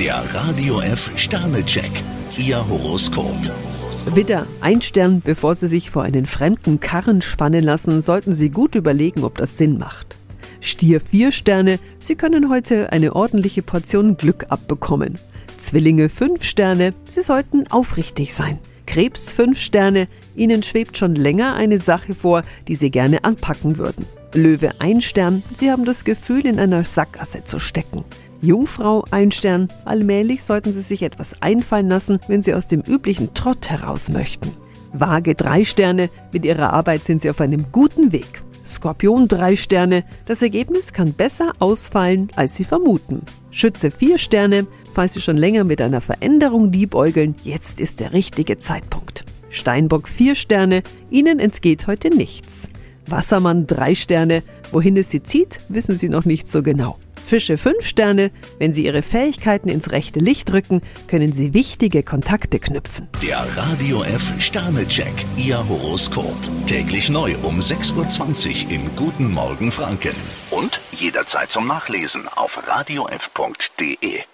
Der Radio F Sternecheck. Ihr Horoskop. Widder, ein Stern, bevor Sie sich vor einen fremden Karren spannen lassen, sollten Sie gut überlegen, ob das Sinn macht. Stier vier Sterne, Sie können heute eine ordentliche Portion Glück abbekommen. Zwillinge fünf Sterne, Sie sollten aufrichtig sein. Krebs fünf Sterne, Ihnen schwebt schon länger eine Sache vor, die Sie gerne anpacken würden. Löwe ein Stern, Sie haben das Gefühl, in einer Sackgasse zu stecken. Jungfrau ein Stern, allmählich sollten Sie sich etwas einfallen lassen, wenn Sie aus dem üblichen Trott heraus möchten. Waage drei Sterne, mit Ihrer Arbeit sind Sie auf einem guten Weg. Skorpion drei Sterne, das Ergebnis kann besser ausfallen, als Sie vermuten. Schütze vier Sterne, falls Sie schon länger mit einer Veränderung liebäugeln, jetzt ist der richtige Zeitpunkt. Steinbock vier Sterne, Ihnen entgeht heute nichts. Wassermann drei Sterne, wohin es Sie zieht, wissen Sie noch nicht so genau. Fische 5 Sterne. Wenn Sie Ihre Fähigkeiten ins rechte Licht rücken, können Sie wichtige Kontakte knüpfen. Der Radio F Sternecheck. Ihr Horoskop. Täglich neu um 6.20 Uhr im Guten Morgen Franken. Und jederzeit zum Nachlesen auf radiof.de.